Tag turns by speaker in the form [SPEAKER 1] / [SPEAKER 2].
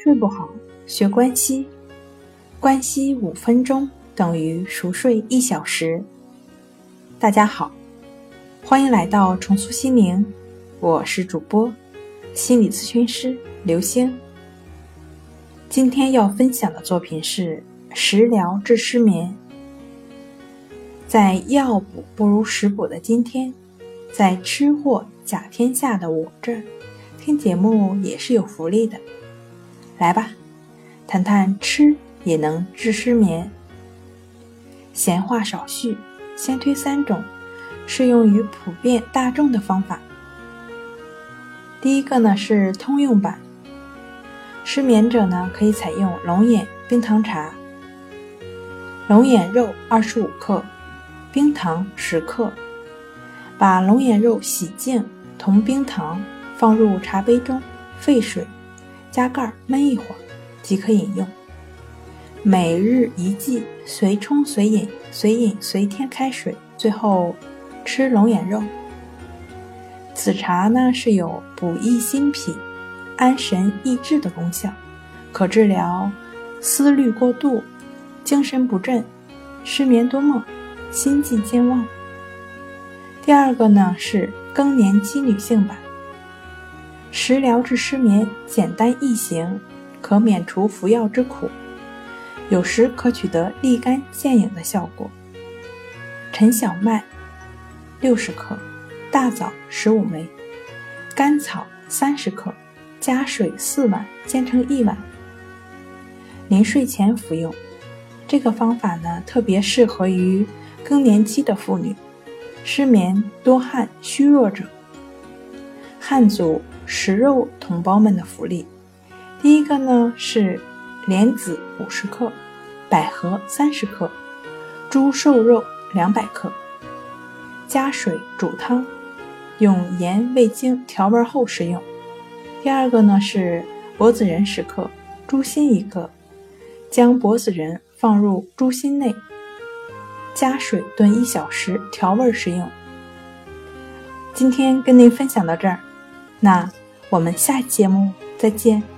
[SPEAKER 1] 睡不好，学关西，关西五分钟等于熟睡一小时。大家好，欢迎来到重塑心灵，我是主播心理咨询师刘星。今天要分享的作品是食疗治失眠。在药补不如食补的今天，在吃货甲天下的我这儿，听节目也是有福利的。来吧，谈谈吃也能治失眠。闲话少叙，先推三种适用于普遍大众的方法。第一个呢是通用版，失眠者呢可以采用龙眼冰糖茶。龙眼肉二十五克，冰糖十克，把龙眼肉洗净，同冰糖放入茶杯中，沸水。加盖焖一会儿即可饮用。每日一剂，随冲随饮，随饮随添开水，最后吃龙眼肉。此茶呢是有补益心脾、安神益智的功效，可治疗思虑过度、精神不振、失眠多梦、心悸健忘。第二个呢是更年期女性版。食疗治失眠，简单易行，可免除服药之苦，有时可取得立竿见影的效果。陈小麦六十克，大枣十五枚，甘草三十克，加水四碗煎成一碗，临睡前服用。这个方法呢，特别适合于更年期的妇女、失眠多汗虚弱者、汉族。食肉同胞们的福利，第一个呢是莲子五十克，百合三十克，猪瘦肉两百克，加水煮汤，用盐、味精调味后食用。第二个呢是柏子仁十克，猪心一个，将柏子仁放入猪心内，加水炖一小时，调味食用。今天跟您分享到这儿。那我们下期节目再见。